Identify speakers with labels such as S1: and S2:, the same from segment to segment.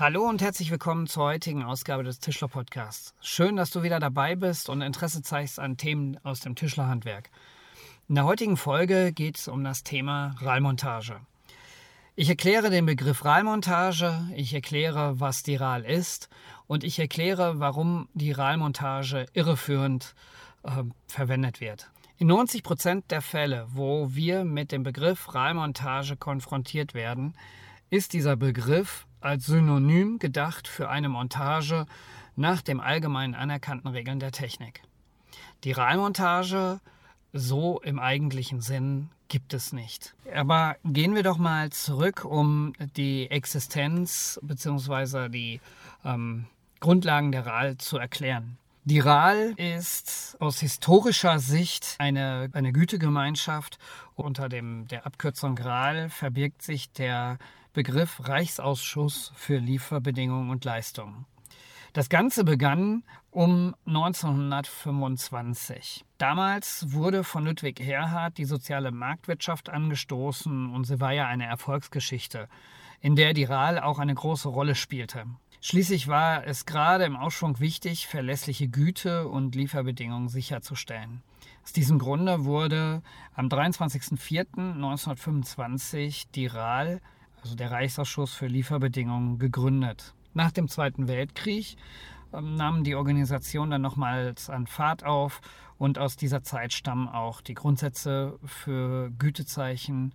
S1: Hallo und herzlich willkommen zur heutigen Ausgabe des Tischler Podcasts. Schön, dass du wieder dabei bist und Interesse zeigst an Themen aus dem Tischlerhandwerk. In der heutigen Folge geht es um das Thema Rahlmontage. Ich erkläre den Begriff Rahlmontage, ich erkläre, was die Rahl ist und ich erkläre, warum die Rahlmontage irreführend äh, verwendet wird. In 90 Prozent der Fälle, wo wir mit dem Begriff Rahlmontage konfrontiert werden, ist dieser Begriff als Synonym gedacht für eine Montage nach dem allgemein anerkannten Regeln der Technik. Die Rahlmontage so im eigentlichen Sinn gibt es nicht. Aber gehen wir doch mal zurück, um die Existenz bzw. die ähm, Grundlagen der RAL zu erklären. Die RAL ist aus historischer Sicht eine, eine Gütegemeinschaft. Unter dem, der Abkürzung RAL verbirgt sich der Begriff Reichsausschuss für Lieferbedingungen und Leistungen. Das Ganze begann um 1925. Damals wurde von Ludwig Erhard die soziale Marktwirtschaft angestoßen und sie war ja eine Erfolgsgeschichte, in der die RAL auch eine große Rolle spielte. Schließlich war es gerade im Aufschwung wichtig, verlässliche Güte und Lieferbedingungen sicherzustellen. Aus diesem Grunde wurde am 23.04.1925 die RAL also der Reichsausschuss für Lieferbedingungen, gegründet. Nach dem Zweiten Weltkrieg ähm, nahm die Organisation dann nochmals an Fahrt auf und aus dieser Zeit stammen auch die Grundsätze für Gütezeichen,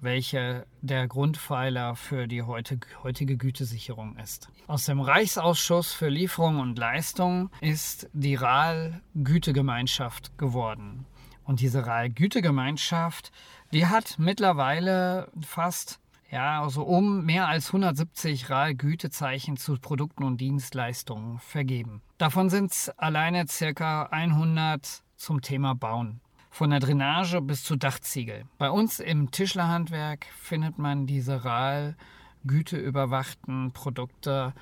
S1: welche der Grundpfeiler für die heutige Gütesicherung ist. Aus dem Reichsausschuss für Lieferung und Leistung ist die RAL Gütegemeinschaft geworden. Und diese RAL Gütegemeinschaft, die hat mittlerweile fast ja, also um mehr als 170 RAL-Gütezeichen zu Produkten und Dienstleistungen vergeben. Davon sind es alleine circa 100 zum Thema Bauen. Von der Drainage bis zu Dachziegel. Bei uns im Tischlerhandwerk findet man diese RAL güteüberwachten Produkte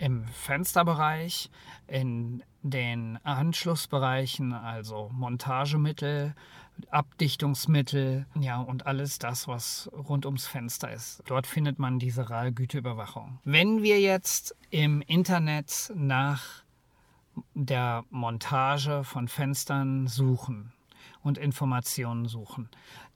S1: im Fensterbereich, in den Anschlussbereichen, also Montagemittel, Abdichtungsmittel, ja, und alles das, was rund ums Fenster ist. Dort findet man diese RAL-Güteüberwachung. Wenn wir jetzt im Internet nach der Montage von Fenstern suchen und Informationen suchen,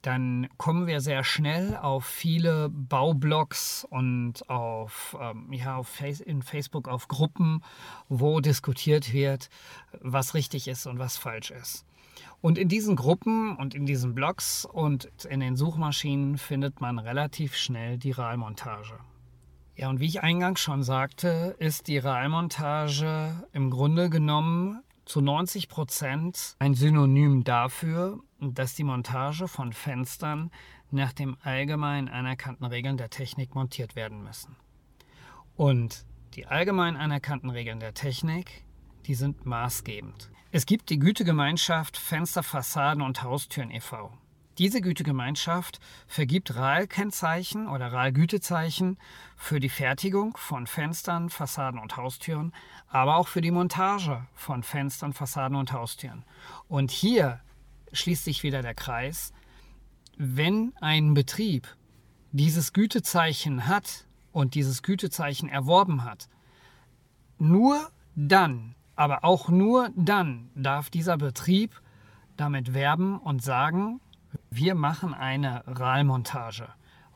S1: dann kommen wir sehr schnell auf viele Baublogs und auf, ähm, ja, auf Face in Facebook auf Gruppen, wo diskutiert wird, was richtig ist und was falsch ist. Und in diesen Gruppen und in diesen Blogs und in den Suchmaschinen findet man relativ schnell die RAL-Montage. Ja, und wie ich eingangs schon sagte, ist die RAL-Montage im Grunde genommen zu 90 Prozent ein Synonym dafür, dass die Montage von Fenstern nach den allgemein anerkannten Regeln der Technik montiert werden müssen. Und die allgemein anerkannten Regeln der Technik, die sind maßgebend. Es gibt die Gütegemeinschaft Fenster, Fassaden und Haustüren e.V. Diese Gütegemeinschaft vergibt RAL-Kennzeichen oder RAL-Gütezeichen für die Fertigung von Fenstern, Fassaden und Haustüren, aber auch für die Montage von Fenstern, Fassaden und Haustüren. Und hier schließt sich wieder der Kreis. Wenn ein Betrieb dieses Gütezeichen hat und dieses Gütezeichen erworben hat, nur dann, aber auch nur dann darf dieser Betrieb damit werben und sagen, wir machen eine RAL-Montage,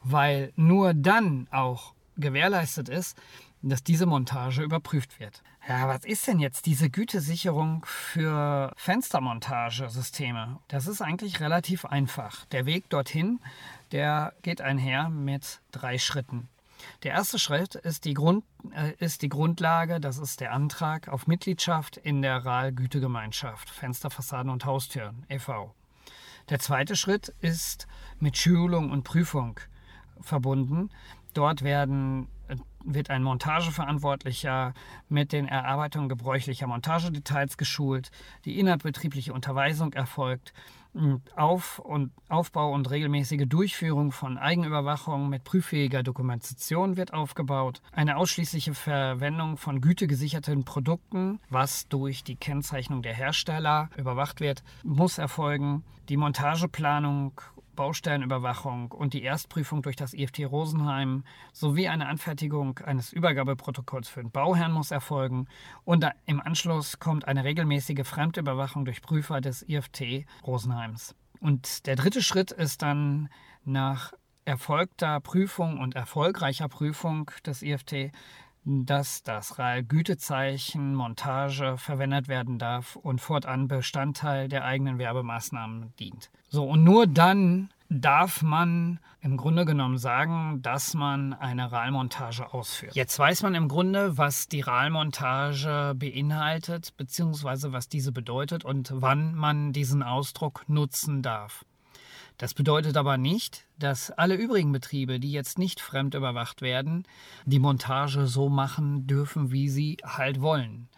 S1: weil nur dann auch gewährleistet ist, dass diese Montage überprüft wird. Ja, was ist denn jetzt diese Gütesicherung für Fenstermontagesysteme? Das ist eigentlich relativ einfach. Der Weg dorthin, der geht einher mit drei Schritten. Der erste Schritt ist die, Grund, äh, ist die Grundlage, das ist der Antrag auf Mitgliedschaft in der RAL-Gütegemeinschaft Fensterfassaden und Haustüren e.V. Der zweite Schritt ist mit Schulung und Prüfung verbunden. Dort werden wird ein Montageverantwortlicher mit den Erarbeitungen gebräuchlicher Montagedetails geschult. Die innerbetriebliche Unterweisung erfolgt. Auf und Aufbau und regelmäßige Durchführung von Eigenüberwachung mit prüffähiger Dokumentation wird aufgebaut. Eine ausschließliche Verwendung von gütegesicherten Produkten, was durch die Kennzeichnung der Hersteller überwacht wird, muss erfolgen. Die Montageplanung Baustellenüberwachung und die Erstprüfung durch das IFT Rosenheim sowie eine Anfertigung eines Übergabeprotokolls für den Bauherrn muss erfolgen und im Anschluss kommt eine regelmäßige Fremdüberwachung durch Prüfer des IFT Rosenheims. Und der dritte Schritt ist dann nach erfolgter Prüfung und erfolgreicher Prüfung des IFT dass das RAL-Gütezeichen Montage verwendet werden darf und fortan Bestandteil der eigenen Werbemaßnahmen dient. So, und nur dann darf man im Grunde genommen sagen, dass man eine RAL-Montage ausführt. Jetzt weiß man im Grunde, was die RAL-Montage beinhaltet, beziehungsweise was diese bedeutet und wann man diesen Ausdruck nutzen darf. Das bedeutet aber nicht, dass alle übrigen Betriebe, die jetzt nicht fremd überwacht werden, die Montage so machen dürfen, wie sie halt wollen.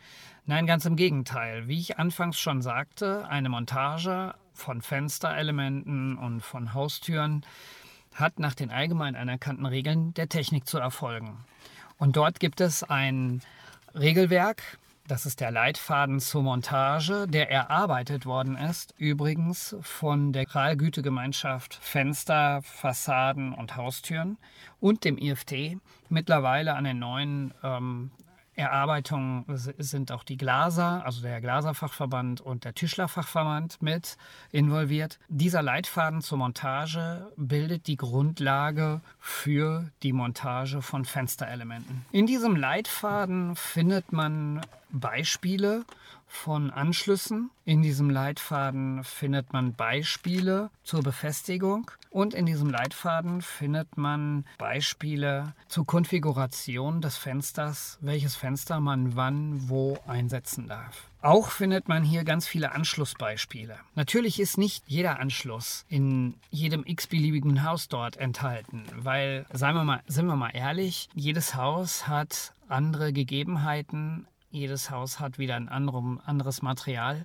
S1: Nein, ganz im Gegenteil. Wie ich anfangs schon sagte, eine Montage von Fensterelementen und von Haustüren hat nach den allgemein anerkannten Regeln der Technik zu erfolgen. Und dort gibt es ein Regelwerk, das ist der Leitfaden zur Montage, der erarbeitet worden ist, übrigens von der Kralgütegemeinschaft Fenster, Fassaden und Haustüren und dem IFT. Mittlerweile an den neuen ähm, Erarbeitung sind auch die Glaser, also der Glaserfachverband und der Tischlerfachverband mit involviert. Dieser Leitfaden zur Montage bildet die Grundlage für die Montage von Fensterelementen. In diesem Leitfaden findet man Beispiele von Anschlüssen. In diesem Leitfaden findet man Beispiele zur Befestigung und in diesem Leitfaden findet man Beispiele zur Konfiguration des Fensters, welches Fenster man wann wo einsetzen darf. Auch findet man hier ganz viele Anschlussbeispiele. Natürlich ist nicht jeder Anschluss in jedem x-beliebigen Haus dort enthalten, weil, seien wir mal, sind wir mal ehrlich, jedes Haus hat andere Gegebenheiten, jedes Haus hat wieder ein anderes Material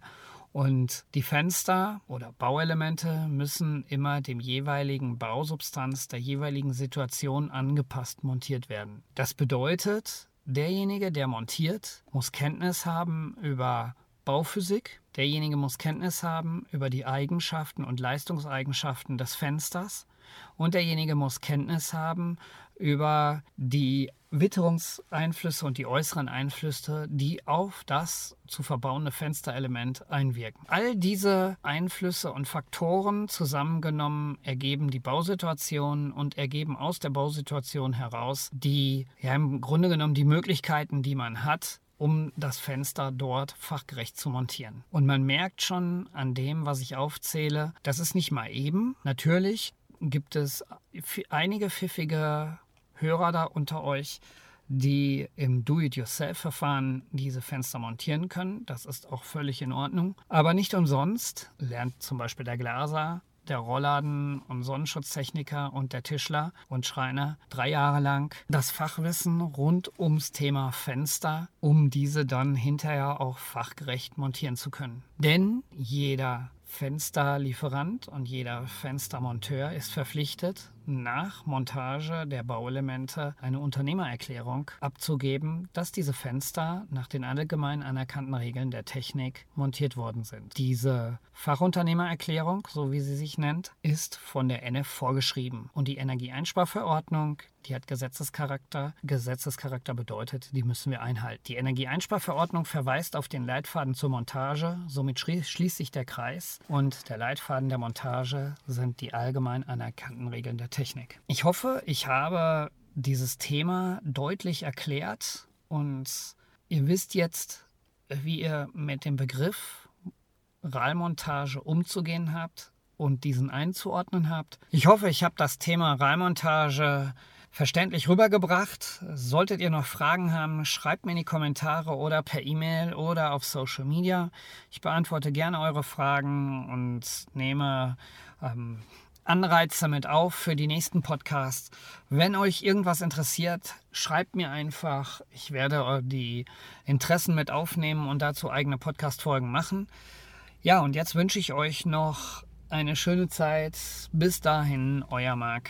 S1: und die Fenster oder Bauelemente müssen immer dem jeweiligen Bausubstanz der jeweiligen Situation angepasst montiert werden. Das bedeutet, derjenige, der montiert, muss Kenntnis haben über Bauphysik. Derjenige muss Kenntnis haben über die Eigenschaften und Leistungseigenschaften des Fensters. Und derjenige muss Kenntnis haben über die Witterungseinflüsse und die äußeren Einflüsse, die auf das zu verbauende Fensterelement einwirken. All diese Einflüsse und Faktoren zusammengenommen ergeben die Bausituation und ergeben aus der Bausituation heraus die, ja im Grunde genommen die Möglichkeiten, die man hat, um das Fenster dort fachgerecht zu montieren. Und man merkt schon an dem, was ich aufzähle, das ist nicht mal eben. Natürlich gibt es einige pfiffige Hörer da unter euch, die im Do-it-yourself-Verfahren diese Fenster montieren können. Das ist auch völlig in Ordnung. Aber nicht umsonst lernt zum Beispiel der Glaser, der Rollladen- und Sonnenschutztechniker und der Tischler und Schreiner drei Jahre lang das Fachwissen rund ums Thema Fenster, um diese dann hinterher auch fachgerecht montieren zu können. Denn jeder Fensterlieferant und jeder Fenstermonteur ist verpflichtet, nach Montage der Bauelemente eine Unternehmererklärung abzugeben, dass diese Fenster nach den allgemein anerkannten Regeln der Technik montiert worden sind. Diese Fachunternehmererklärung, so wie sie sich nennt, ist von der NF vorgeschrieben und die Energieeinsparverordnung die hat Gesetzescharakter. Gesetzescharakter bedeutet, die müssen wir einhalten. Die Energieeinsparverordnung verweist auf den Leitfaden zur Montage, somit schließt sich der Kreis und der Leitfaden der Montage sind die allgemein anerkannten Regeln der Technik. Ich hoffe, ich habe dieses Thema deutlich erklärt und ihr wisst jetzt, wie ihr mit dem Begriff RAL-Montage umzugehen habt und diesen einzuordnen habt. Ich hoffe, ich habe das Thema RAL-Montage verständlich rübergebracht. Solltet ihr noch Fragen haben, schreibt mir in die Kommentare oder per E-Mail oder auf Social Media. Ich beantworte gerne eure Fragen und nehme ähm, Anreize mit auf für die nächsten Podcasts. Wenn euch irgendwas interessiert, schreibt mir einfach. Ich werde die Interessen mit aufnehmen und dazu eigene Podcast-Folgen machen. Ja, und jetzt wünsche ich euch noch eine schöne Zeit. Bis dahin, euer Marc.